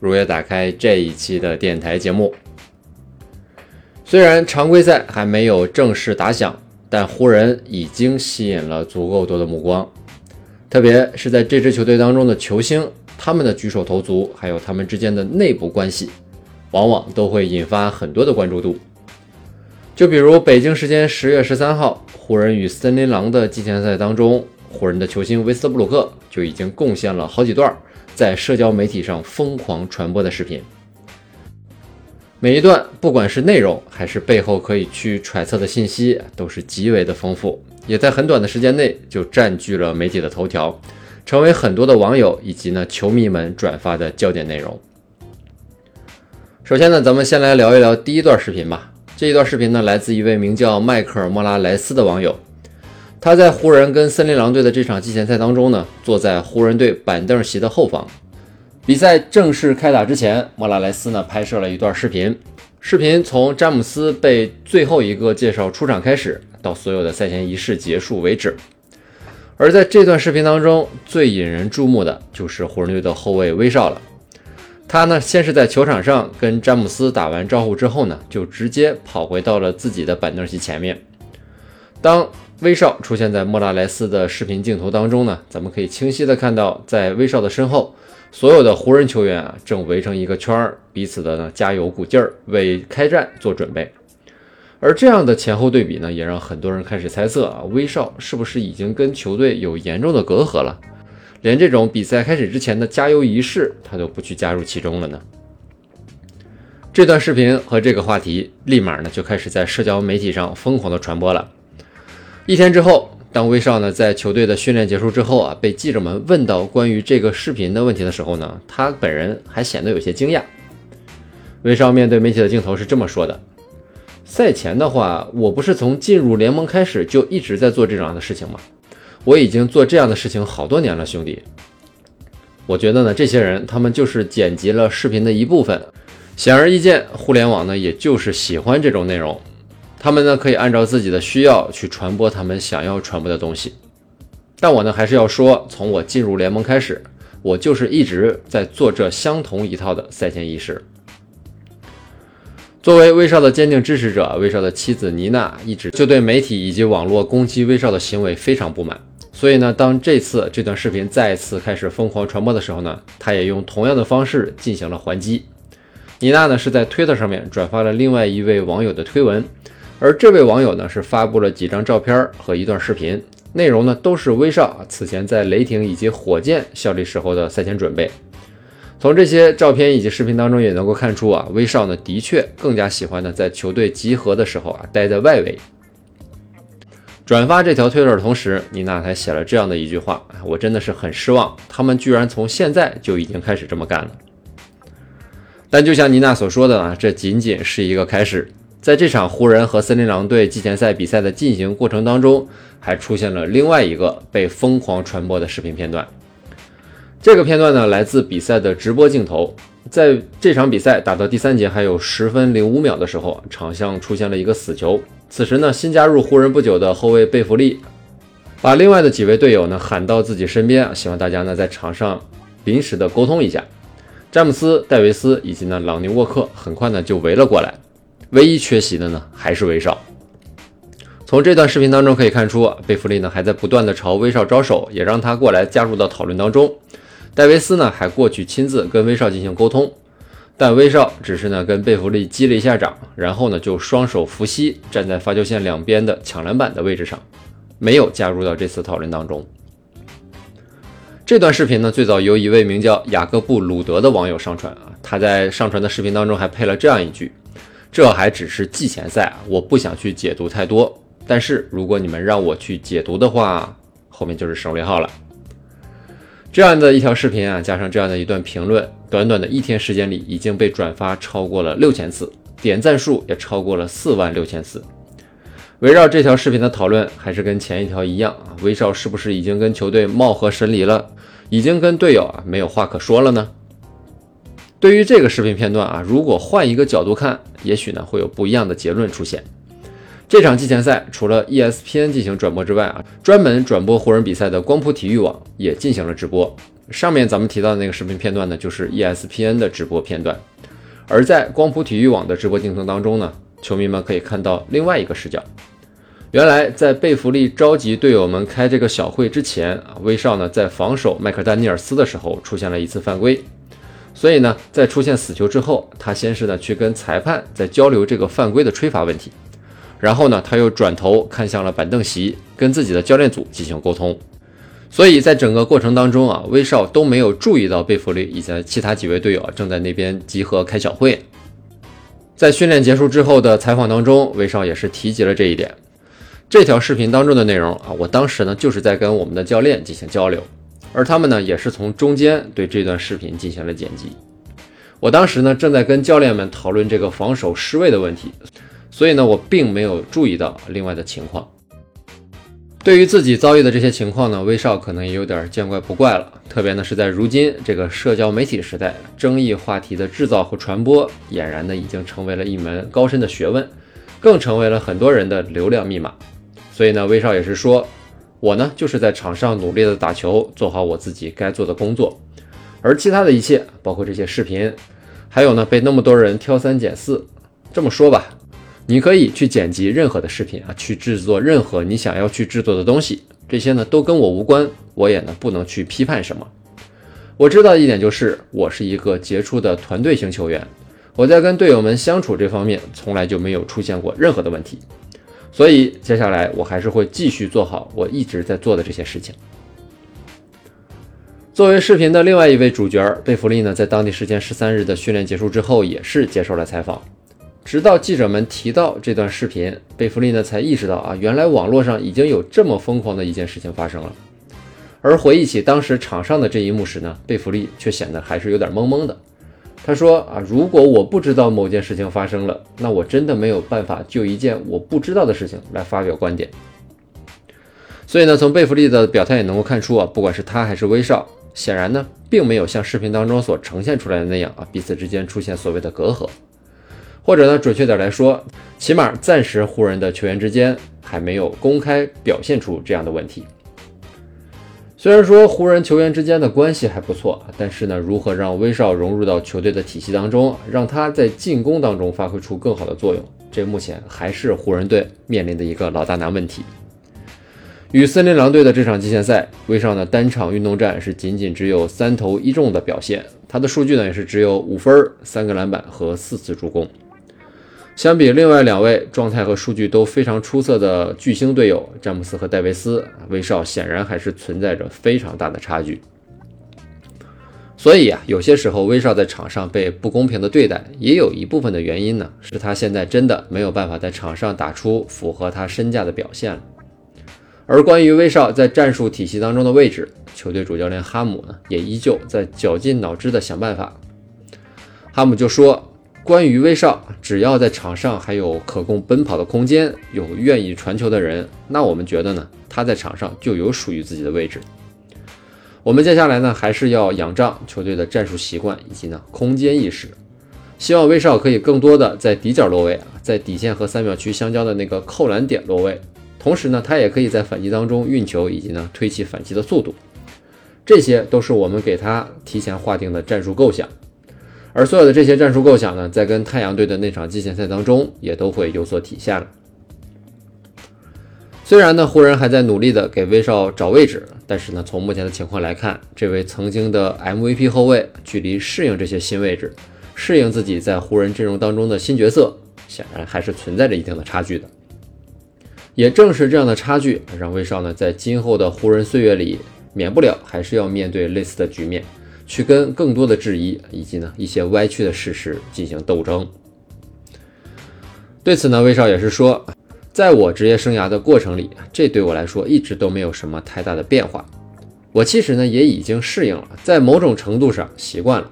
如约打开这一期的电台节目。虽然常规赛还没有正式打响，但湖人已经吸引了足够多的目光，特别是在这支球队当中的球星，他们的举手投足，还有他们之间的内部关系，往往都会引发很多的关注度。就比如北京时间十月十三号，湖人与森林狼的季前赛当中。湖人的球星威斯布鲁克就已经贡献了好几段在社交媒体上疯狂传播的视频，每一段不管是内容还是背后可以去揣测的信息，都是极为的丰富，也在很短的时间内就占据了媒体的头条，成为很多的网友以及呢球迷们转发的焦点内容。首先呢，咱们先来聊一聊第一段视频吧。这一段视频呢，来自一位名叫迈克尔·莫拉莱斯的网友。他在湖人跟森林狼队的这场季前赛当中呢，坐在湖人队板凳席的后方。比赛正式开打之前，莫拉莱斯呢拍摄了一段视频。视频从詹姆斯被最后一个介绍出场开始，到所有的赛前仪式结束为止。而在这段视频当中，最引人注目的就是湖人队的后卫威少了。他呢，先是在球场上跟詹姆斯打完招呼之后呢，就直接跑回到了自己的板凳席前面。当威少出现在莫拉莱斯的视频镜头当中呢，咱们可以清晰的看到，在威少的身后，所有的湖人球员啊正围成一个圈儿，彼此的呢加油鼓劲儿，为开战做准备。而这样的前后对比呢，也让很多人开始猜测啊，威少是不是已经跟球队有严重的隔阂了，连这种比赛开始之前的加油仪式他都不去加入其中了呢？这段视频和这个话题立马呢就开始在社交媒体上疯狂的传播了。一天之后，当威少呢在球队的训练结束之后啊，被记者们问到关于这个视频的问题的时候呢，他本人还显得有些惊讶。威少面对媒体的镜头是这么说的：“赛前的话，我不是从进入联盟开始就一直在做这样的事情吗？我已经做这样的事情好多年了，兄弟。我觉得呢，这些人他们就是剪辑了视频的一部分。显而易见，互联网呢也就是喜欢这种内容。”他们呢可以按照自己的需要去传播他们想要传播的东西，但我呢还是要说，从我进入联盟开始，我就是一直在做这相同一套的赛前仪式。作为威少的坚定支持者，威少的妻子妮娜一直就对媒体以及网络攻击威少的行为非常不满，所以呢，当这次这段视频再次开始疯狂传播的时候呢，他也用同样的方式进行了还击。妮娜呢是在推特上面转发了另外一位网友的推文。而这位网友呢，是发布了几张照片和一段视频，内容呢都是威少此前在雷霆以及火箭效力时候的赛前准备。从这些照片以及视频当中也能够看出啊，威少呢的确更加喜欢呢在球队集合的时候啊待在外围。转发这条推特的同时，妮娜还写了这样的一句话：我真的是很失望，他们居然从现在就已经开始这么干了。但就像妮娜所说的啊，这仅仅是一个开始。在这场湖人和森林狼队季前赛比赛的进行过程当中，还出现了另外一个被疯狂传播的视频片段。这个片段呢，来自比赛的直播镜头。在这场比赛打到第三节还有十分零五秒的时候，场上出现了一个死球。此时呢，新加入湖人不久的后卫贝弗利，把另外的几位队友呢喊到自己身边，希望大家呢在场上临时的沟通一下。詹姆斯、戴维斯以及呢朗尼沃克很快呢就围了过来。唯一缺席的呢，还是威少。从这段视频当中可以看出，贝弗利呢还在不断的朝威少招手，也让他过来加入到讨论当中。戴维斯呢还过去亲自跟威少进行沟通，但威少只是呢跟贝弗利击了一下掌，然后呢就双手扶膝站在罚球线两边的抢篮板的位置上，没有加入到这次讨论当中。这段视频呢最早由一位名叫雅各布鲁德的网友上传啊，他在上传的视频当中还配了这样一句。这还只是季前赛啊，我不想去解读太多。但是如果你们让我去解读的话，后面就是省略号了。这样的一条视频啊，加上这样的一段评论，短短的一天时间里已经被转发超过了六千次，点赞数也超过了四万六千次。围绕这条视频的讨论，还是跟前一条一样啊，威少是不是已经跟球队貌合神离了？已经跟队友啊没有话可说了呢？对于这个视频片段啊，如果换一个角度看，也许呢会有不一样的结论出现。这场季前赛除了 ESPN 进行转播之外啊，专门转播湖人比赛的光谱体育网也进行了直播。上面咱们提到的那个视频片段呢，就是 ESPN 的直播片段。而在光谱体育网的直播镜头当中呢，球迷们可以看到另外一个视角。原来在贝弗利召集队友们开这个小会之前啊，威少呢在防守麦克丹尼尔斯的时候出现了一次犯规，所以呢在出现死球之后，他先是呢去跟裁判在交流这个犯规的吹罚问题。然后呢，他又转头看向了板凳席，跟自己的教练组进行沟通。所以在整个过程当中啊，威少都没有注意到贝弗利以及其他几位队友正在那边集合开小会。在训练结束之后的采访当中，威少也是提及了这一点。这条视频当中的内容啊，我当时呢就是在跟我们的教练进行交流，而他们呢也是从中间对这段视频进行了剪辑。我当时呢正在跟教练们讨论这个防守失位的问题。所以呢，我并没有注意到另外的情况。对于自己遭遇的这些情况呢，威少可能也有点见怪不怪了。特别呢是在如今这个社交媒体时代，争议话题的制造和传播，俨然呢已经成为了一门高深的学问，更成为了很多人的流量密码。所以呢，威少也是说，我呢就是在场上努力的打球，做好我自己该做的工作，而其他的一切，包括这些视频，还有呢被那么多人挑三拣四，这么说吧。你可以去剪辑任何的视频啊，去制作任何你想要去制作的东西，这些呢都跟我无关，我也呢不能去批判什么。我知道一点就是，我是一个杰出的团队型球员，我在跟队友们相处这方面从来就没有出现过任何的问题，所以接下来我还是会继续做好我一直在做的这些事情。作为视频的另外一位主角贝弗利呢，在当地时间十三日的训练结束之后，也是接受了采访。直到记者们提到这段视频，贝弗利呢才意识到啊，原来网络上已经有这么疯狂的一件事情发生了。而回忆起当时场上的这一幕时呢，贝弗利却显得还是有点懵懵的。他说啊，如果我不知道某件事情发生了，那我真的没有办法就一件我不知道的事情来发表观点。所以呢，从贝弗利的表态也能够看出啊，不管是他还是威少，显然呢，并没有像视频当中所呈现出来的那样啊，彼此之间出现所谓的隔阂。或者呢，准确点来说，起码暂时湖人的球员之间还没有公开表现出这样的问题。虽然说湖人球员之间的关系还不错，但是呢，如何让威少融入到球队的体系当中，让他在进攻当中发挥出更好的作用，这目前还是湖人队面临的一个老大难问题。与森林狼队的这场季前赛，威少呢单场运动战是仅仅只有三投一中的表现，他的数据呢也是只有五分、三个篮板和四次助攻。相比另外两位状态和数据都非常出色的巨星队友詹姆斯和戴维斯，威少显然还是存在着非常大的差距。所以啊，有些时候威少在场上被不公平的对待，也有一部分的原因呢，是他现在真的没有办法在场上打出符合他身价的表现了。而关于威少在战术体系当中的位置，球队主教练哈姆呢，也依旧在绞尽脑汁的想办法。哈姆就说。关于威少，只要在场上还有可供奔跑的空间，有愿意传球的人，那我们觉得呢，他在场上就有属于自己的位置。我们接下来呢，还是要仰仗球队的战术习惯以及呢空间意识，希望威少可以更多的在底角落位啊，在底线和三秒区相交的那个扣篮点落位，同时呢，他也可以在反击当中运球以及呢推起反击的速度，这些都是我们给他提前划定的战术构想。而所有的这些战术构想呢，在跟太阳队的那场季前赛当中，也都会有所体现了。虽然呢，湖人还在努力的给威少找位置，但是呢，从目前的情况来看，这位曾经的 MVP 后卫，距离适应这些新位置，适应自己在湖人阵容当中的新角色，显然还是存在着一定的差距的。也正是这样的差距，让威少呢，在今后的湖人岁月里，免不了还是要面对类似的局面。去跟更多的质疑以及呢一些歪曲的事实进行斗争。对此呢，威少也是说，在我职业生涯的过程里，这对我来说一直都没有什么太大的变化。我其实呢也已经适应了，在某种程度上习惯了。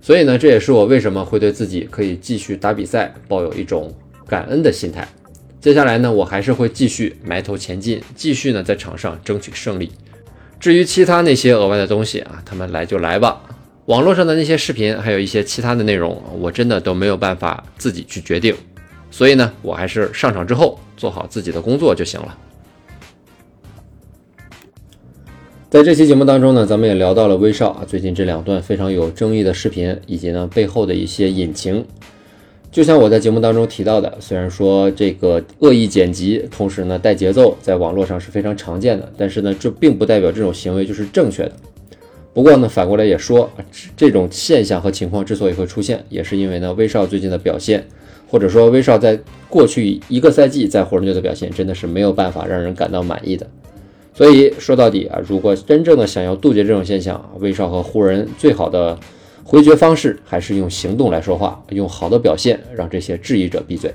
所以呢，这也是我为什么会对自己可以继续打比赛抱有一种感恩的心态。接下来呢，我还是会继续埋头前进，继续呢在场上争取胜利。至于其他那些额外的东西啊，他们来就来吧。网络上的那些视频，还有一些其他的内容，我真的都没有办法自己去决定。所以呢，我还是上场之后做好自己的工作就行了。在这期节目当中呢，咱们也聊到了威少啊最近这两段非常有争议的视频，以及呢背后的一些隐情。就像我在节目当中提到的，虽然说这个恶意剪辑，同时呢带节奏，在网络上是非常常见的，但是呢这并不代表这种行为就是正确的。不过呢反过来也说，这种现象和情况之所以会出现，也是因为呢威少最近的表现，或者说威少在过去一个赛季在湖人队的表现，真的是没有办法让人感到满意的。所以说到底啊，如果真正的想要杜绝这种现象，威少和湖人最好的回绝方式还是用行动来说话，用好的表现让这些质疑者闭嘴。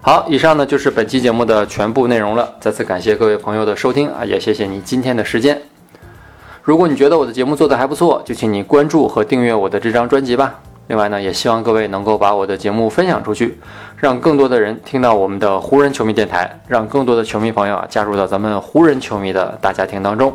好，以上呢就是本期节目的全部内容了。再次感谢各位朋友的收听啊，也谢谢你今天的时间。如果你觉得我的节目做得还不错，就请你关注和订阅我的这张专辑吧。另外呢，也希望各位能够把我的节目分享出去，让更多的人听到我们的湖人球迷电台，让更多的球迷朋友啊加入到咱们湖人球迷的大家庭当中。